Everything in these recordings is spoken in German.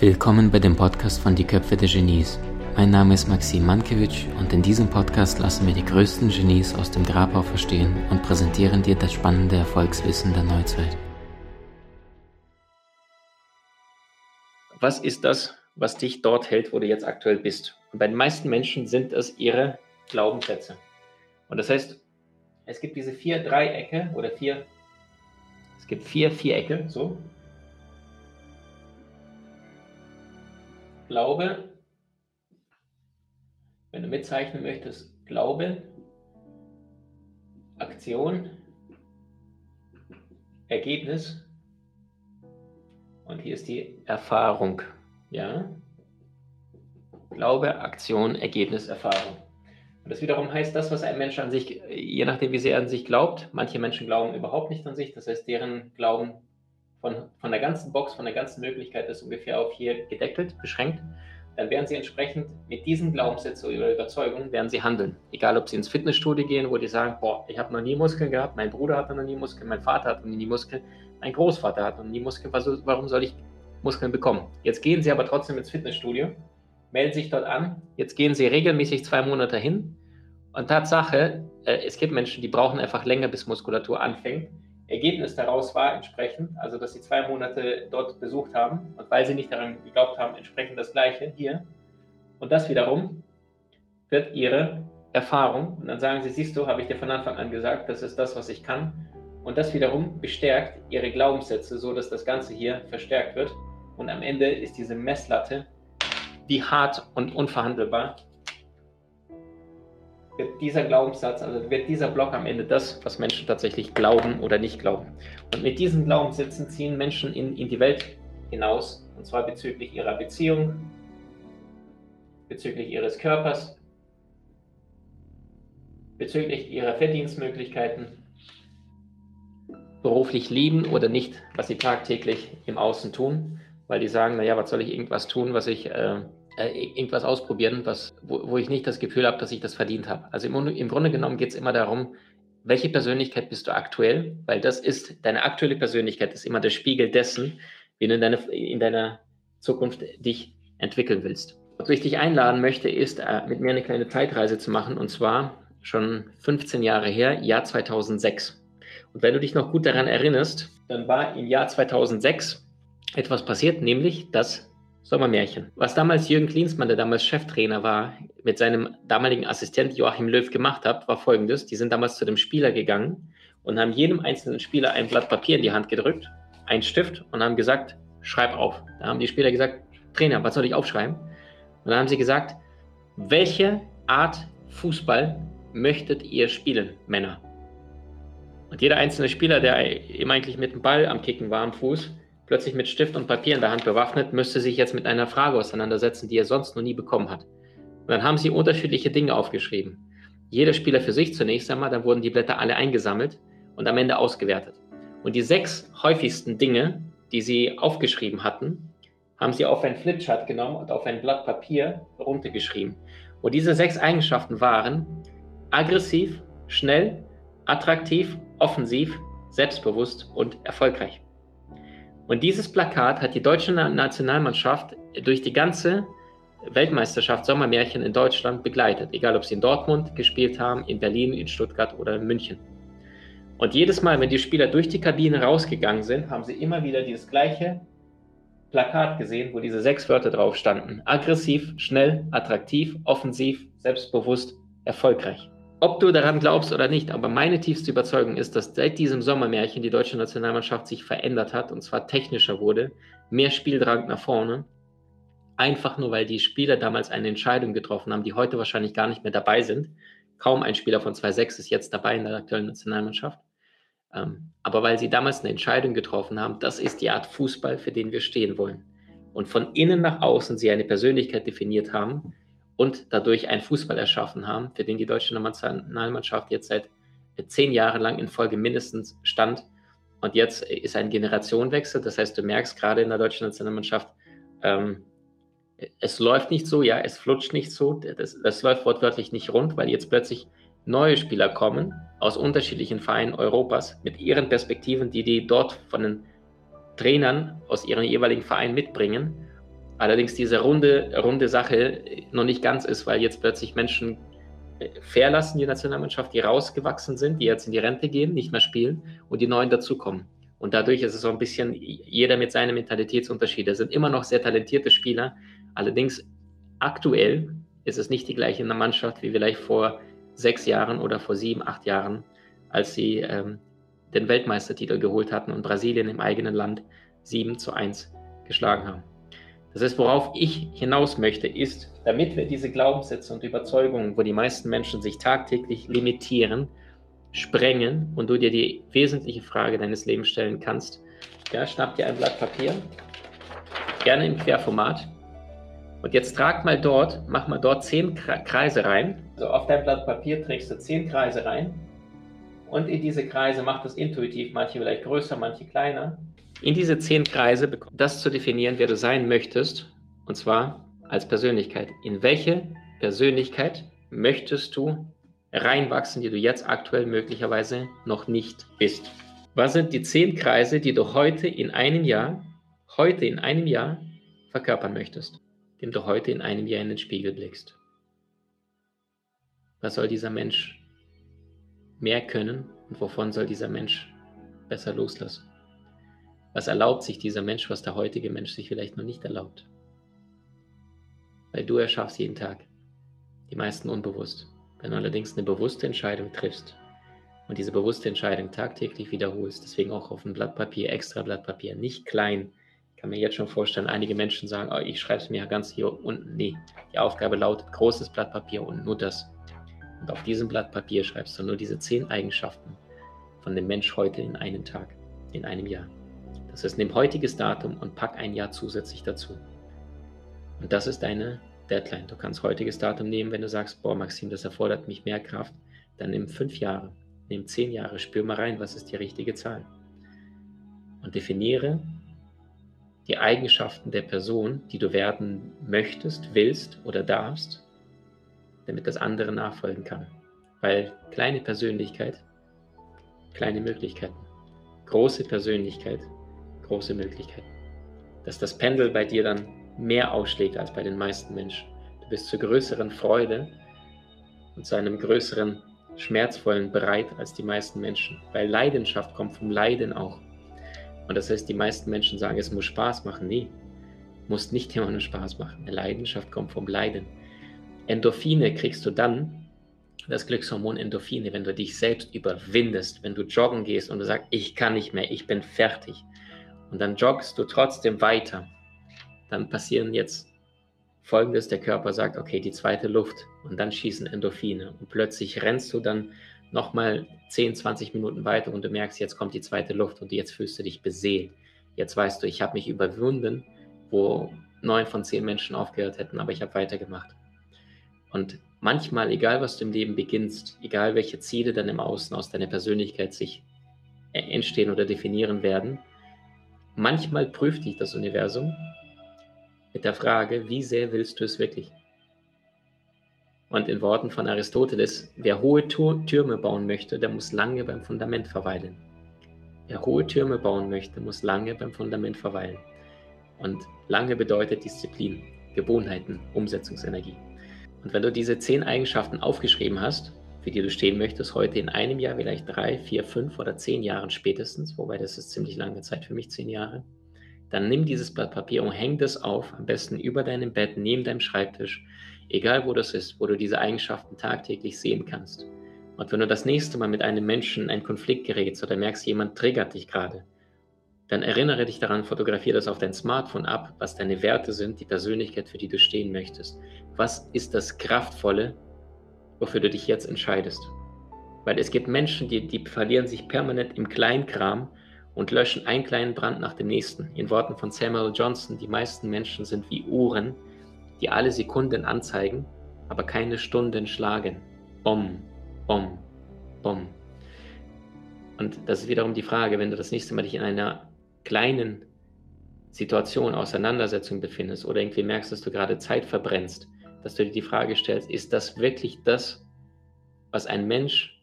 Willkommen bei dem Podcast von Die Köpfe der Genies. Mein Name ist Maxim Mankewitsch und in diesem Podcast lassen wir die größten Genies aus dem Grabau verstehen und präsentieren dir das spannende Erfolgswissen der Neuzeit. Was ist das, was dich dort hält, wo du jetzt aktuell bist? Und bei den meisten Menschen sind es ihre Glaubenssätze. Und das heißt, es gibt diese vier Dreiecke oder vier, es gibt vier Vierecke, so, Glaube, wenn du mitzeichnen möchtest, Glaube, Aktion, Ergebnis und hier ist die Erfahrung. Ja? Glaube, Aktion, Ergebnis, Erfahrung. Und das wiederum heißt, das, was ein Mensch an sich, je nachdem, wie sehr er an sich glaubt, manche Menschen glauben überhaupt nicht an sich, das heißt, deren Glauben von, von der ganzen Box, von der ganzen Möglichkeit ist ungefähr auf hier gedeckelt, beschränkt, dann werden sie entsprechend mit diesen Glaubenssätzen oder Überzeugungen werden sie handeln. Egal, ob sie ins Fitnessstudio gehen, wo die sagen, boah, ich habe noch nie Muskeln gehabt, mein Bruder hat noch nie Muskeln, mein Vater hat noch nie Muskeln, mein Großvater hat noch nie Muskeln, warum soll ich Muskeln bekommen? Jetzt gehen sie aber trotzdem ins Fitnessstudio, melden sich dort an, jetzt gehen sie regelmäßig zwei Monate hin und Tatsache, äh, es gibt Menschen, die brauchen einfach länger, bis Muskulatur anfängt Ergebnis daraus war entsprechend, also dass sie zwei Monate dort besucht haben und weil sie nicht daran geglaubt haben, entsprechend das Gleiche hier. Und das wiederum wird ihre Erfahrung. Und dann sagen sie, siehst du, habe ich dir von Anfang an gesagt, das ist das, was ich kann. Und das wiederum bestärkt ihre Glaubenssätze, so dass das Ganze hier verstärkt wird. Und am Ende ist diese Messlatte, wie hart und unverhandelbar wird dieser Glaubenssatz, also wird dieser Block am Ende das, was Menschen tatsächlich glauben oder nicht glauben. Und mit diesen Glaubenssätzen ziehen Menschen in, in die Welt hinaus, und zwar bezüglich ihrer Beziehung, bezüglich ihres Körpers, bezüglich ihrer Verdienstmöglichkeiten, beruflich lieben oder nicht, was sie tagtäglich im Außen tun, weil die sagen, naja, was soll ich irgendwas tun, was ich äh, äh, irgendwas ausprobieren, was, wo, wo, ich nicht das Gefühl habe, dass ich das verdient habe. Also im, im Grunde genommen geht es immer darum, welche Persönlichkeit bist du aktuell? Weil das ist, deine aktuelle Persönlichkeit ist immer der Spiegel dessen, wie du in, deine, in deiner Zukunft dich entwickeln willst. Was ich dich einladen möchte, ist, äh, mit mir eine kleine Zeitreise zu machen, und zwar schon 15 Jahre her, Jahr 2006. Und wenn du dich noch gut daran erinnerst, dann war im Jahr 2006 etwas passiert, nämlich dass Sommermärchen. Was damals Jürgen Klinsmann, der damals Cheftrainer war, mit seinem damaligen Assistent Joachim Löw gemacht hat, war folgendes. Die sind damals zu dem Spieler gegangen und haben jedem einzelnen Spieler ein Blatt Papier in die Hand gedrückt, einen Stift und haben gesagt, schreib auf. Da haben die Spieler gesagt, Trainer, was soll ich aufschreiben? Und dann haben sie gesagt, welche Art Fußball möchtet ihr spielen, Männer? Und jeder einzelne Spieler, der eben eigentlich mit dem Ball am Kicken war am Fuß, plötzlich mit Stift und Papier in der Hand bewaffnet, müsste sich jetzt mit einer Frage auseinandersetzen, die er sonst noch nie bekommen hat. Und dann haben sie unterschiedliche Dinge aufgeschrieben. Jeder Spieler für sich zunächst einmal, dann wurden die Blätter alle eingesammelt und am Ende ausgewertet. Und die sechs häufigsten Dinge, die sie aufgeschrieben hatten, haben sie auf ein Flipchart genommen und auf ein Blatt Papier runtergeschrieben. Und diese sechs Eigenschaften waren aggressiv, schnell, attraktiv, offensiv, selbstbewusst und erfolgreich. Und dieses Plakat hat die deutsche Nationalmannschaft durch die ganze Weltmeisterschaft Sommermärchen in Deutschland begleitet, egal ob sie in Dortmund gespielt haben, in Berlin, in Stuttgart oder in München. Und jedes Mal, wenn die Spieler durch die Kabine rausgegangen sind, haben sie immer wieder dieses gleiche Plakat gesehen, wo diese sechs Wörter drauf standen. Aggressiv, schnell, attraktiv, offensiv, selbstbewusst, erfolgreich ob du daran glaubst oder nicht, aber meine tiefste Überzeugung ist, dass seit diesem Sommermärchen die deutsche Nationalmannschaft sich verändert hat und zwar technischer wurde, mehr Spieldrang nach vorne. Einfach nur, weil die Spieler damals eine Entscheidung getroffen haben, die heute wahrscheinlich gar nicht mehr dabei sind. Kaum ein Spieler von 2.6 ist jetzt dabei in der aktuellen Nationalmannschaft. Ähm, aber weil sie damals eine Entscheidung getroffen haben, das ist die Art Fußball, für den wir stehen wollen. Und von innen nach außen sie eine Persönlichkeit definiert haben, und dadurch einen Fußball erschaffen haben, für den die deutsche Nationalmannschaft jetzt seit zehn Jahren lang in Folge mindestens stand. Und jetzt ist ein Generationenwechsel. Das heißt, du merkst gerade in der deutschen Nationalmannschaft, ähm, es läuft nicht so, ja, es flutscht nicht so, das, das läuft wortwörtlich nicht rund, weil jetzt plötzlich neue Spieler kommen aus unterschiedlichen Vereinen Europas mit ihren Perspektiven, die die dort von den Trainern aus ihren jeweiligen Vereinen mitbringen allerdings diese runde, runde Sache noch nicht ganz ist, weil jetzt plötzlich Menschen verlassen die Nationalmannschaft, die rausgewachsen sind, die jetzt in die Rente gehen, nicht mehr spielen und die neuen dazukommen. Und dadurch ist es so ein bisschen jeder mit seinem Mentalitätsunterschied. Es sind immer noch sehr talentierte Spieler. Allerdings aktuell ist es nicht die gleiche Mannschaft wie vielleicht vor sechs Jahren oder vor sieben, acht Jahren, als sie ähm, den Weltmeistertitel geholt hatten und Brasilien im eigenen Land 7 zu 1 geschlagen haben. Das heißt, worauf ich hinaus möchte, ist, damit wir diese Glaubenssätze und Überzeugungen, wo die meisten Menschen sich tagtäglich limitieren, sprengen und du dir die wesentliche Frage deines Lebens stellen kannst, ja, schnapp dir ein Blatt Papier, gerne im Querformat. Und jetzt trag mal dort, mach mal dort zehn Kreise rein. Also auf dein Blatt Papier trägst du zehn Kreise rein. Und in diese Kreise mach das intuitiv, manche vielleicht größer, manche kleiner in diese zehn Kreise das zu definieren, wer du sein möchtest, und zwar als Persönlichkeit. In welche Persönlichkeit möchtest du reinwachsen, die du jetzt aktuell möglicherweise noch nicht bist? Was sind die zehn Kreise, die du heute in einem Jahr, heute in einem Jahr verkörpern möchtest, dem du heute in einem Jahr in den Spiegel blickst? Was soll dieser Mensch mehr können und wovon soll dieser Mensch besser loslassen? Was erlaubt sich dieser Mensch, was der heutige Mensch sich vielleicht noch nicht erlaubt? Weil du erschaffst jeden Tag, die meisten unbewusst. Wenn du allerdings eine bewusste Entscheidung triffst und diese bewusste Entscheidung tagtäglich wiederholst, deswegen auch auf ein Blatt Papier, extra Blatt Papier, nicht klein. Ich kann mir jetzt schon vorstellen, einige Menschen sagen, oh, ich schreibe es mir ganz hier unten. Nee, die Aufgabe lautet großes Blatt Papier und nur das. Und auf diesem Blatt Papier schreibst du nur diese zehn Eigenschaften von dem Mensch heute in einem Tag, in einem Jahr. Das heißt, nimm heutiges Datum und pack ein Jahr zusätzlich dazu. Und das ist deine Deadline. Du kannst heutiges Datum nehmen, wenn du sagst, boah, Maxim, das erfordert mich mehr Kraft. Dann nimm fünf Jahre, nimm zehn Jahre, spür mal rein, was ist die richtige Zahl. Und definiere die Eigenschaften der Person, die du werden möchtest, willst oder darfst, damit das andere nachfolgen kann. Weil kleine Persönlichkeit, kleine Möglichkeiten. Große Persönlichkeit, große Möglichkeiten. Dass das Pendel bei dir dann mehr ausschlägt als bei den meisten Menschen. Du bist zur größeren Freude und zu einem größeren schmerzvollen bereit als die meisten Menschen. Weil Leidenschaft kommt vom Leiden auch. Und das heißt, die meisten Menschen sagen, es muss Spaß machen. Nee, muss nicht immer nur Spaß machen. Leidenschaft kommt vom Leiden. Endorphine kriegst du dann, das Glückshormon Endorphine, wenn du dich selbst überwindest, wenn du joggen gehst und du sagst, ich kann nicht mehr, ich bin fertig und dann joggst du trotzdem weiter, dann passieren jetzt folgendes, der Körper sagt, okay, die zweite Luft und dann schießen Endorphine und plötzlich rennst du dann nochmal 10, 20 Minuten weiter und du merkst, jetzt kommt die zweite Luft und jetzt fühlst du dich beseelt. Jetzt weißt du, ich habe mich überwunden, wo neun von zehn Menschen aufgehört hätten, aber ich habe weitergemacht. Und manchmal, egal was du im Leben beginnst, egal welche Ziele dann im Außen aus deiner Persönlichkeit sich entstehen oder definieren werden, Manchmal prüft dich das Universum mit der Frage, wie sehr willst du es wirklich? Und in Worten von Aristoteles, wer hohe Türme bauen möchte, der muss lange beim Fundament verweilen. Wer hohe Türme bauen möchte, muss lange beim Fundament verweilen. Und lange bedeutet Disziplin, Gewohnheiten, Umsetzungsenergie. Und wenn du diese zehn Eigenschaften aufgeschrieben hast, für die du stehen möchtest, heute in einem Jahr, vielleicht drei, vier, fünf oder zehn Jahren spätestens, wobei das ist ziemlich lange Zeit für mich, zehn Jahre, dann nimm dieses Blatt Papier und häng das auf, am besten über deinem Bett, neben deinem Schreibtisch, egal wo das ist, wo du diese Eigenschaften tagtäglich sehen kannst. Und wenn du das nächste Mal mit einem Menschen in einen Konflikt gerätst oder merkst, jemand triggert dich gerade, dann erinnere dich daran, fotografiere das auf dein Smartphone ab, was deine Werte sind, die Persönlichkeit, für die du stehen möchtest. Was ist das Kraftvolle, wofür du dich jetzt entscheidest. Weil es gibt Menschen, die, die verlieren sich permanent im Kleinkram und löschen einen kleinen Brand nach dem nächsten. In Worten von Samuel Johnson, die meisten Menschen sind wie Uhren, die alle Sekunden anzeigen, aber keine Stunden schlagen. Bom, bom, bom. Und das ist wiederum die Frage, wenn du das nächste Mal dich in einer kleinen Situation, Auseinandersetzung befindest oder irgendwie merkst, dass du gerade Zeit verbrennst, dass du dir die Frage stellst, ist das wirklich das, was ein Mensch,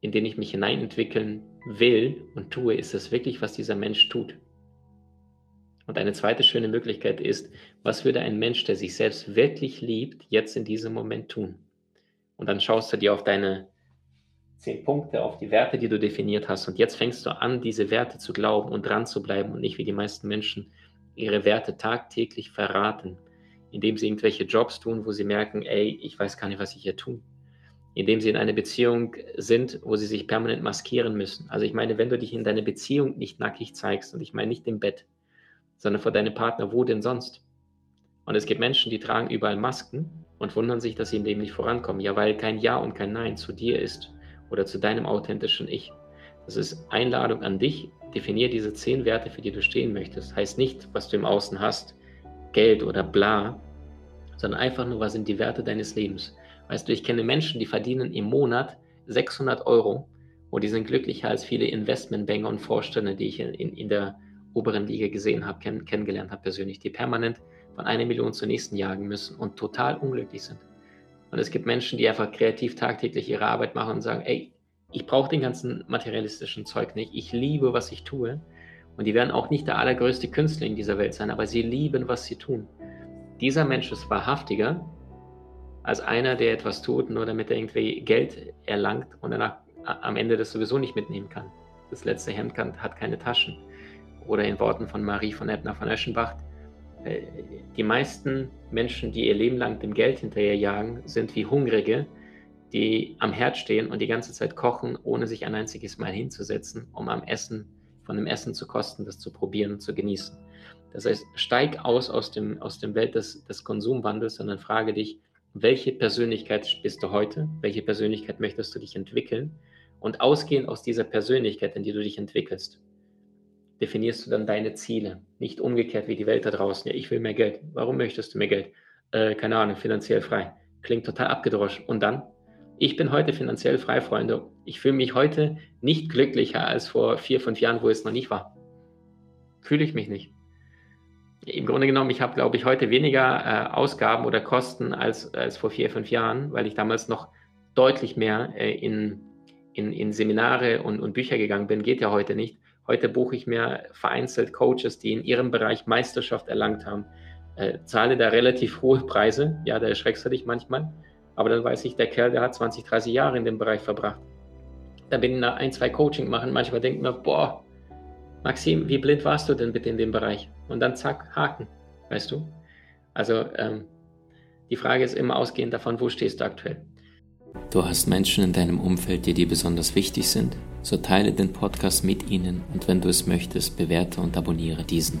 in den ich mich hineinentwickeln will und tue, ist das wirklich, was dieser Mensch tut? Und eine zweite schöne Möglichkeit ist, was würde ein Mensch, der sich selbst wirklich liebt, jetzt in diesem Moment tun? Und dann schaust du dir auf deine zehn Punkte, auf die Werte, die du definiert hast. Und jetzt fängst du an, diese Werte zu glauben und dran zu bleiben und nicht wie die meisten Menschen ihre Werte tagtäglich verraten, indem sie irgendwelche Jobs tun, wo sie merken, ey, ich weiß gar nicht, was ich hier tue. Indem sie in einer Beziehung sind, wo sie sich permanent maskieren müssen. Also ich meine, wenn du dich in deiner Beziehung nicht nackig zeigst, und ich meine nicht im Bett, sondern vor deinem Partner, wo denn sonst? Und es gibt Menschen, die tragen überall Masken und wundern sich, dass sie im Leben nicht vorankommen. Ja, weil kein Ja und kein Nein zu dir ist oder zu deinem authentischen Ich. Das ist Einladung an dich. Definier diese zehn Werte, für die du stehen möchtest. Heißt nicht, was du im Außen hast, Geld oder bla, sondern einfach nur, was sind die Werte deines Lebens. Weißt du, ich kenne Menschen, die verdienen im Monat 600 Euro und die sind glücklicher als viele Investmentbanker und Vorstände, die ich in, in, in der oberen Liga gesehen habe, kenn, kennengelernt habe persönlich, die permanent von einer Million zur nächsten jagen müssen und total unglücklich sind. Und es gibt Menschen, die einfach kreativ tagtäglich ihre Arbeit machen und sagen, ey, ich brauche den ganzen materialistischen Zeug nicht, ich liebe, was ich tue. Und die werden auch nicht der allergrößte Künstler in dieser Welt sein, aber sie lieben, was sie tun. Dieser Mensch ist wahrhaftiger als einer, der etwas tut, nur damit er irgendwie Geld erlangt und danach am Ende das sowieso nicht mitnehmen kann. Das letzte Hemd hat keine Taschen oder in Worten von Marie von Ebner von Eschenbach, äh, die meisten Menschen, die ihr Leben lang dem Geld hinterherjagen, sind wie Hungrige, die am Herd stehen und die ganze Zeit kochen, ohne sich ein einziges Mal hinzusetzen, um am Essen, von dem Essen zu kosten, das zu probieren und zu genießen. Das heißt, steig aus aus dem, aus dem Welt des, des Konsumwandels, sondern frage dich, welche Persönlichkeit bist du heute? Welche Persönlichkeit möchtest du dich entwickeln? Und ausgehend aus dieser Persönlichkeit, in die du dich entwickelst, definierst du dann deine Ziele. Nicht umgekehrt wie die Welt da draußen. Ja, ich will mehr Geld. Warum möchtest du mehr Geld? Äh, keine Ahnung, finanziell frei. Klingt total abgedroschen. Und dann? Ich bin heute finanziell frei, Freunde. Ich fühle mich heute nicht glücklicher als vor vier, fünf Jahren, wo es noch nicht war. Fühle ich mich nicht. Im Grunde genommen, ich habe, glaube ich, heute weniger äh, Ausgaben oder Kosten als, als vor vier, fünf Jahren, weil ich damals noch deutlich mehr äh, in, in, in Seminare und, und Bücher gegangen bin. Geht ja heute nicht. Heute buche ich mir vereinzelt Coaches, die in ihrem Bereich Meisterschaft erlangt haben, äh, zahle da relativ hohe Preise. Ja, da erschreckst du dich manchmal. Aber dann weiß ich, der Kerl, der hat 20, 30 Jahre in dem Bereich verbracht. Da bin ich nach ein, zwei Coaching machen. Manchmal denkt man, boah, Maxim, wie blind warst du denn bitte in dem Bereich? Und dann zack, Haken, weißt du? Also ähm, die Frage ist immer ausgehend davon, wo stehst du aktuell? Du hast Menschen in deinem Umfeld, die dir besonders wichtig sind? So teile den Podcast mit ihnen und wenn du es möchtest, bewerte und abonniere diesen.